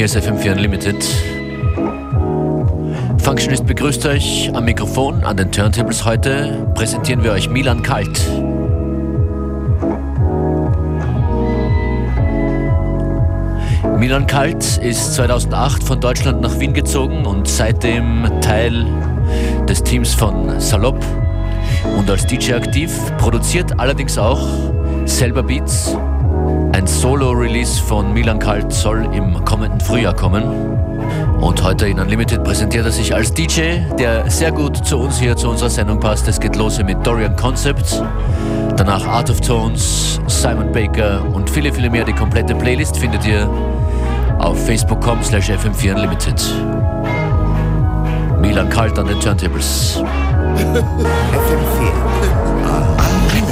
Hier ist FM4 Unlimited. Functionist begrüßt euch am Mikrofon, an den Turntables heute. Präsentieren wir euch Milan Kalt. Milan Kalt ist 2008 von Deutschland nach Wien gezogen und seitdem Teil des Teams von Salop und als DJ aktiv, produziert allerdings auch selber Beats. Solo-Release von Milan Kalt soll im kommenden Frühjahr kommen. Und heute in Unlimited präsentiert er sich als DJ, der sehr gut zu uns hier, zu unserer Sendung passt. Es geht los mit Dorian Concepts, danach Art of Tones, Simon Baker und viele, viele mehr. Die komplette Playlist findet ihr auf facebook.com slash fm4 unlimited. Milan Kalt an den Turntables. FM4 Unlimited.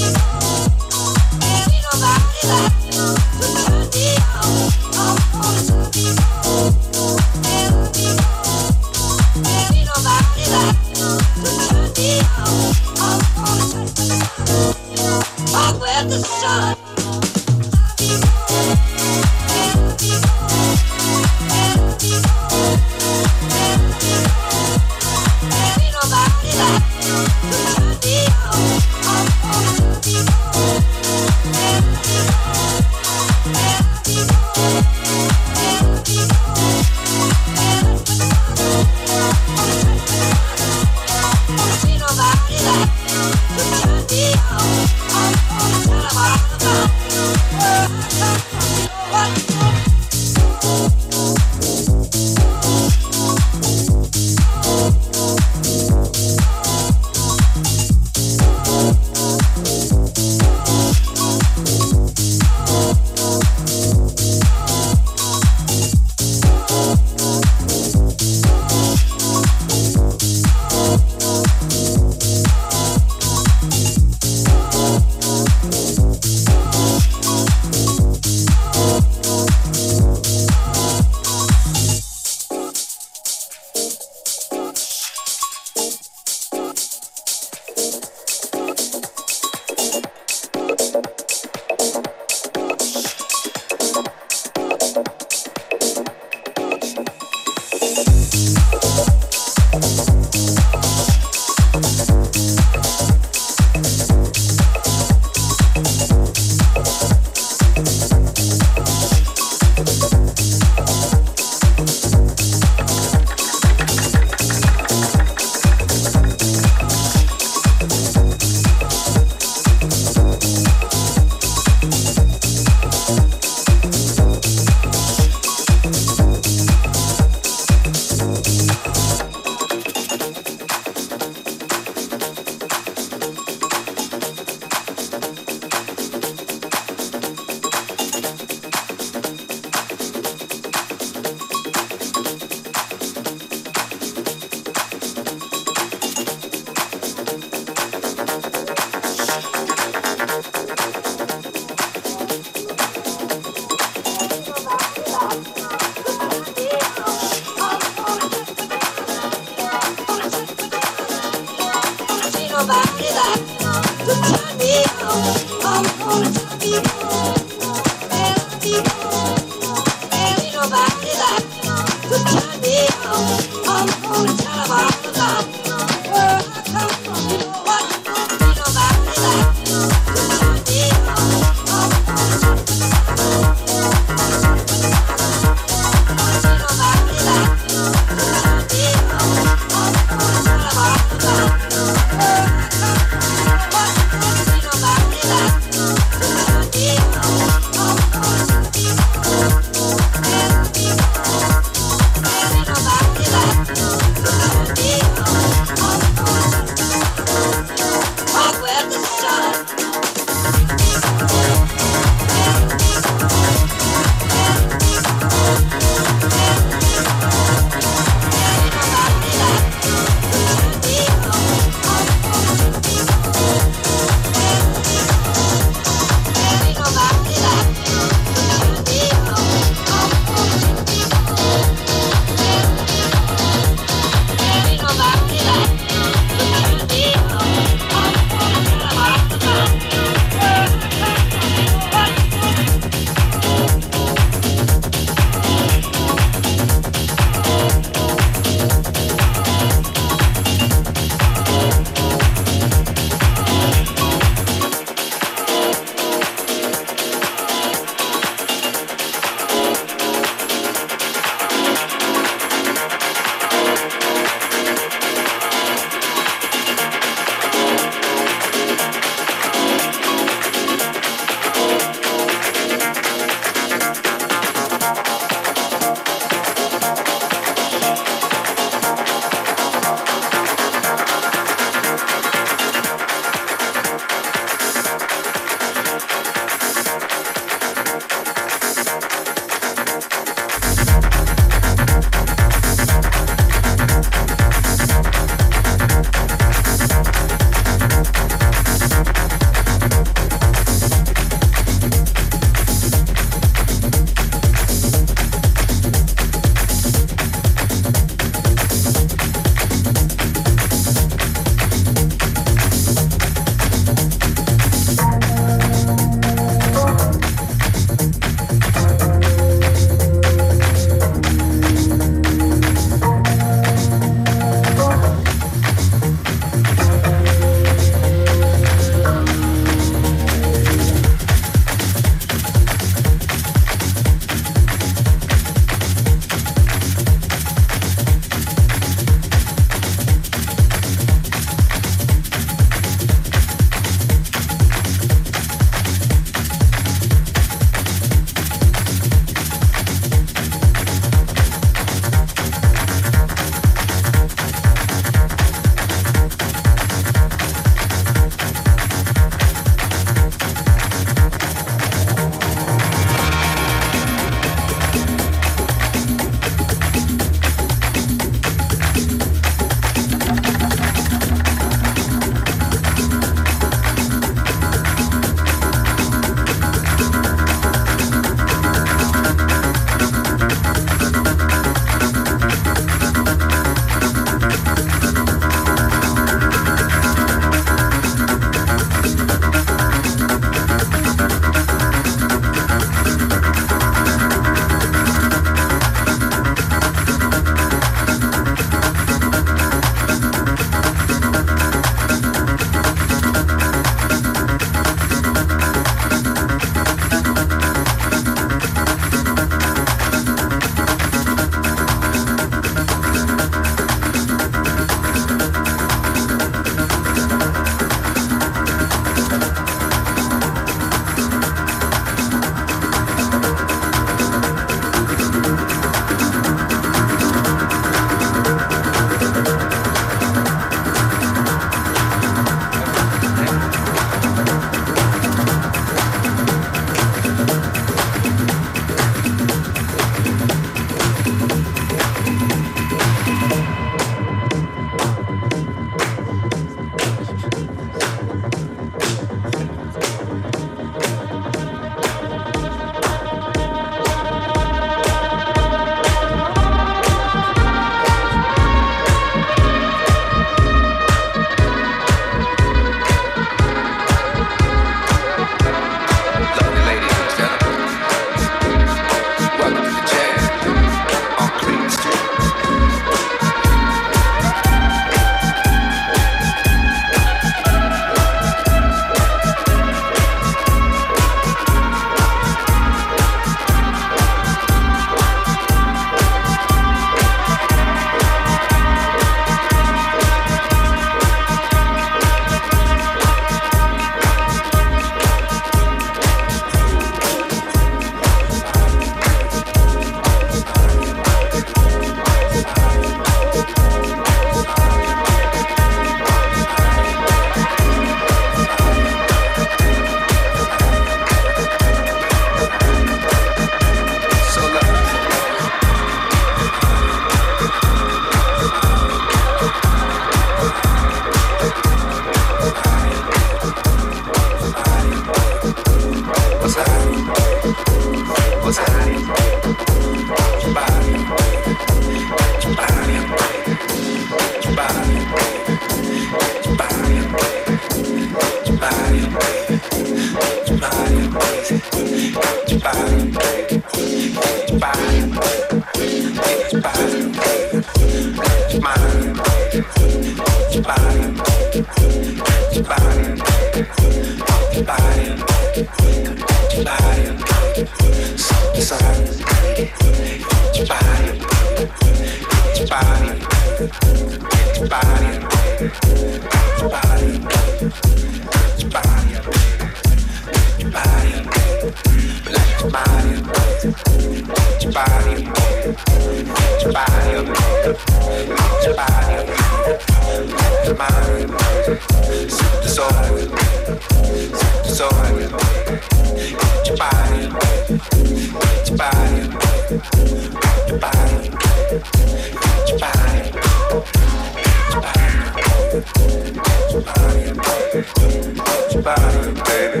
Your body, baby. Touch your body, baby.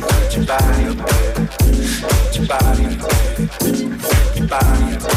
Touch your body, baby. Touch your body, baby.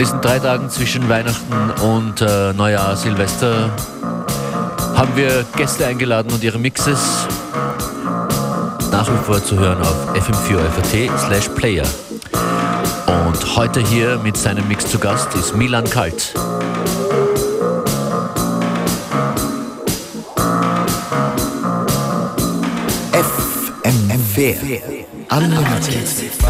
Diesen drei Tagen zwischen Weihnachten und äh, Neujahr, Silvester haben wir Gäste eingeladen und ihre Mixes nach wie vor zu hören auf fm4 slash player. Und heute hier mit seinem Mix zu Gast ist Milan Kalt. FM4 Unlimited.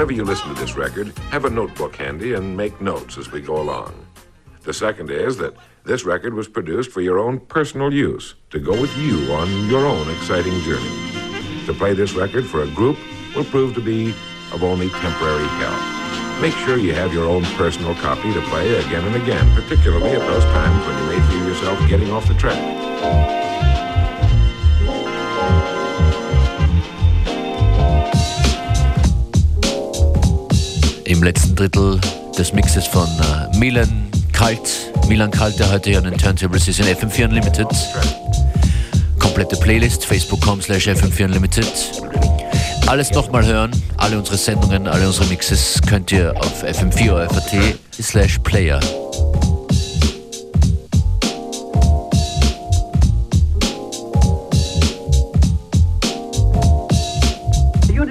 Whenever you listen to this record, have a notebook handy and make notes as we go along. The second is that this record was produced for your own personal use, to go with you on your own exciting journey. To play this record for a group will prove to be of only temporary help. Make sure you have your own personal copy to play again and again, particularly at those times when you may feel yourself getting off the track. Im letzten Drittel des Mixes von äh, Milan Kalt. Milan Kalt, der heute hier an den Turntables ist in FM4 Unlimited. Komplette Playlist, facebook.com slash FM4 Unlimited. Alles nochmal hören, alle unsere Sendungen, alle unsere Mixes könnt ihr auf fm4.at slash player.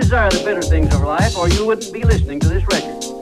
Desire the better things of life, or you wouldn't be listening to this record.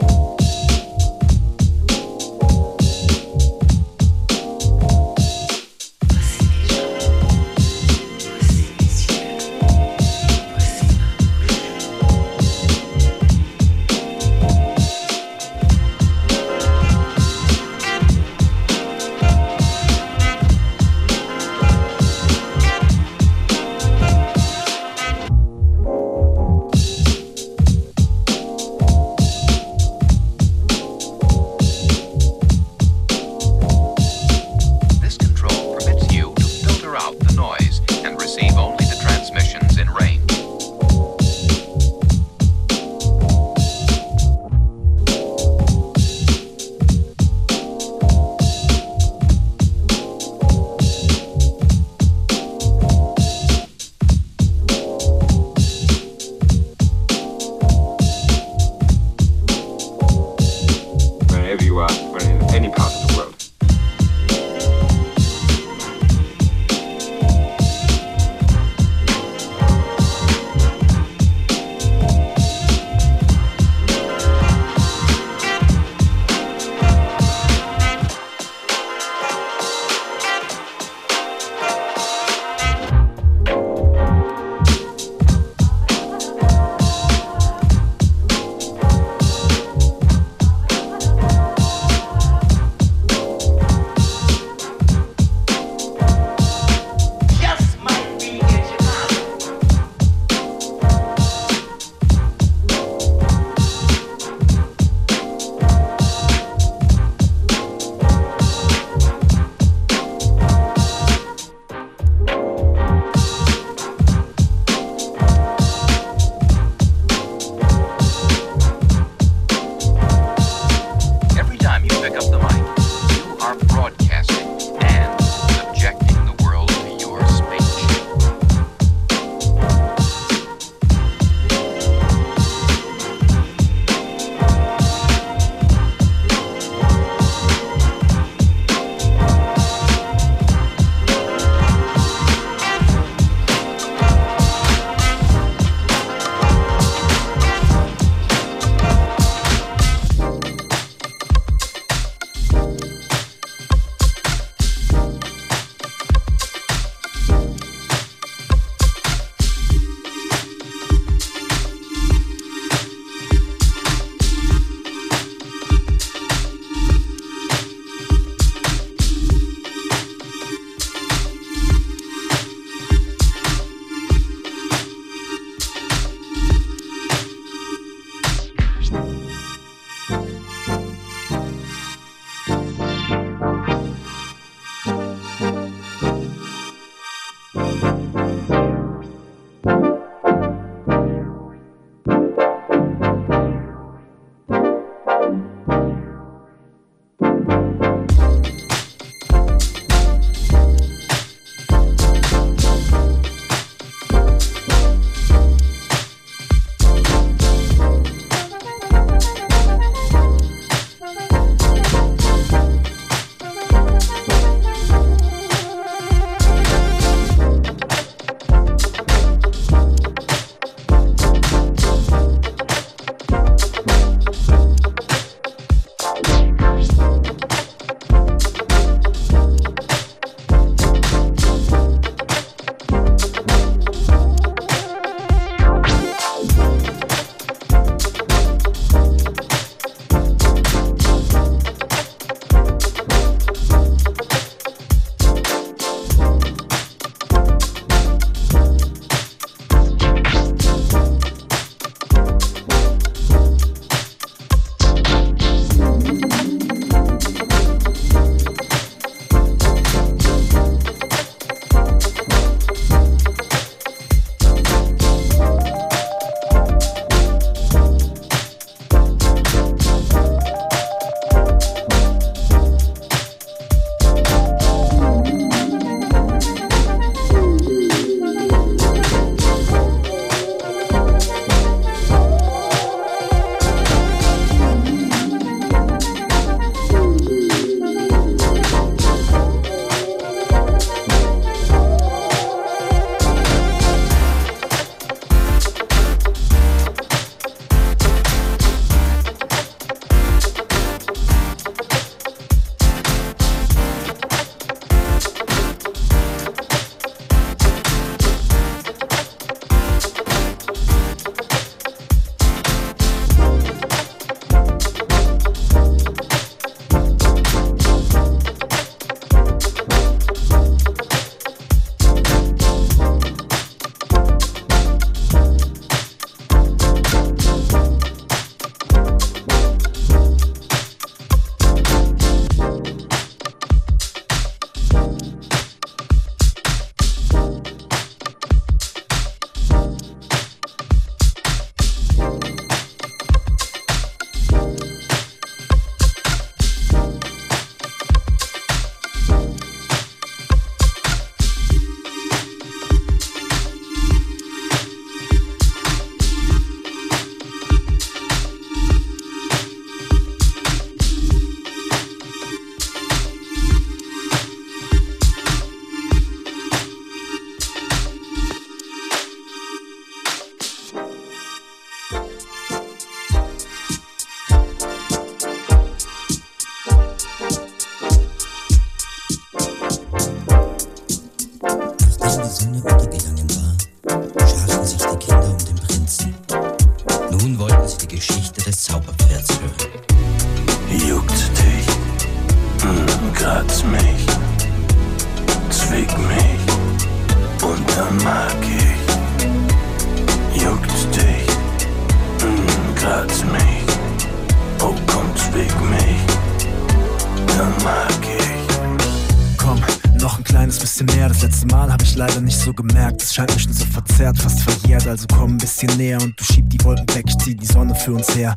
Verzerrt, fast verjährt. Also komm ein bisschen näher und du schieb die Wolken weg. Ich zieh die Sonne für uns her.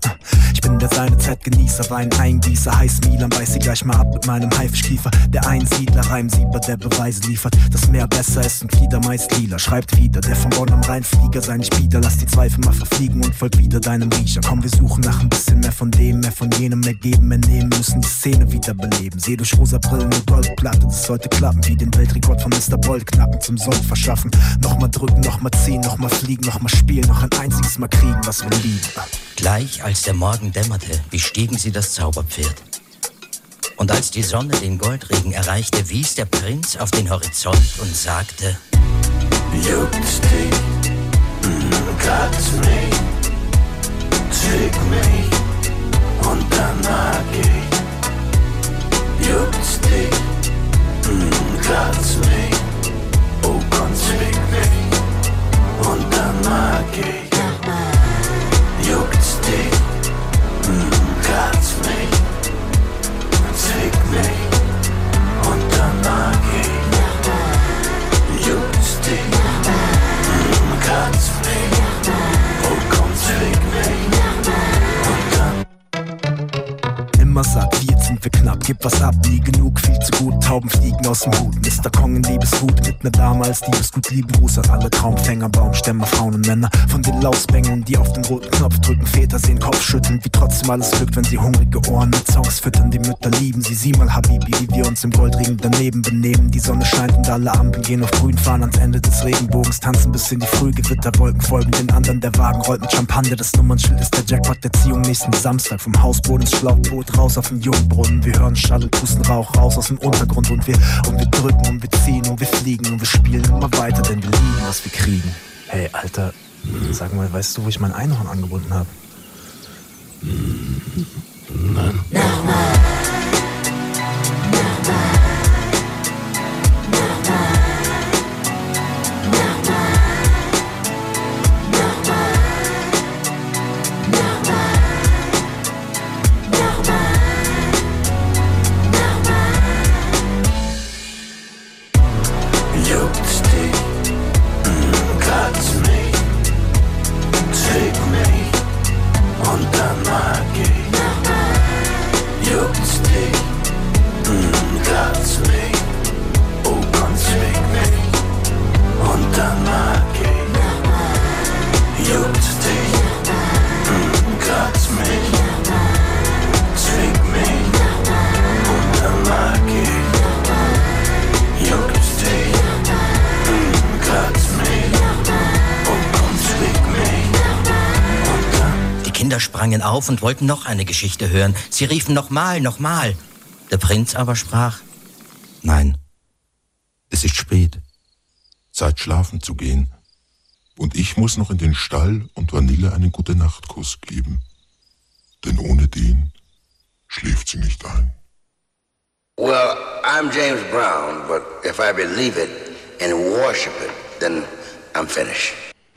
Ich bin der seine Zeit Genießer, Wein eingießer, heiß Milan, beiß sie gleich mal ab mit meinem Haifischkiefer. Der Einsiedler, Reimsieber, der Beweise liefert. Das Meer besser ist und Flieder meist lila. Schreibt wieder, der von Bonn am Rheinflieger sei nicht bieder. Lass die Zweifel mal verfliegen und folgt wieder deinem Riecher. Komm, wir suchen nach ein bisschen mehr von dem, mehr von jenem, mehr geben, mehr nehmen, müssen die Szene wieder beleben. Seh durch rosa Brillen und Goldplatte, das sollte klappen, wie den Weltrekord von Mr. Bolt knacken, zum Sold verschaffen. Nochmal drücken, nochmal ziehen, nochmal fliegen, nochmal spielen, noch ein einziges Mal kriegen, was wir lieben. Gleich als der Morgen dämmerte, bestiegen sie das Zauberpferd. Und als die Sonne den Goldregen erreichte, wies der Prinz auf den Horizont und sagte: Juckt's dich, mm, kratz mich, zwick mich und dann mag ich. Juckt's dich, mm, kratz mich, oh zwick mich Immer sagt, wie jetzt sind wir knapp, gib was ab, nie genug, viel zu gut, Tauben fliegen aus dem Hut. Mr. Kong in Liebeshut, mit ner Dame als Liebesgut, lieben Gruß an alle Traumfänger, Baumstämme, Frauen und Männer. Von den Lausbängen, die auf den roten Knopf drücken, Väter sehen Kopf schütteln, wie trotzdem alles glückt, wenn sie hungrige Ohren mit Songs füttern. Die Mütter lieben sie, sieh mal Habibi, wie wir uns im Goldring daneben benehmen. Die Sonne scheint und alle Ampeln gehen auf grün, fahren ans Ende des Regenbogens, tanzen bis in die Frühgewitterwolken, folgen den anderen, der Wagen rollt mit Champagner, das Nummernschild ist der Jackpot der Ziehung nächsten Samstag. Vom Hausboot ins Schlauchboot, raus auf den Jungbrunnen, wir hören Schall und pusten Rauch raus aus dem Untergrund und wir, und wir drücken und wir ziehen und wir fliegen und wir spielen immer weiter, denn wir lieben, was wir kriegen. Hey, Alter, sag mal, weißt du, wo ich mein Einhorn angebunden habe? Juckt's auf und wollten noch eine Geschichte hören. Sie riefen nochmal, nochmal. Der Prinz aber sprach: Nein, es ist spät. Zeit schlafen zu gehen. Und ich muss noch in den Stall und Vanille einen gute Nachtkuss geben. Denn ohne den schläft sie nicht ein. Well, I'm James Brown, but if I believe it and worship it, then I'm finished.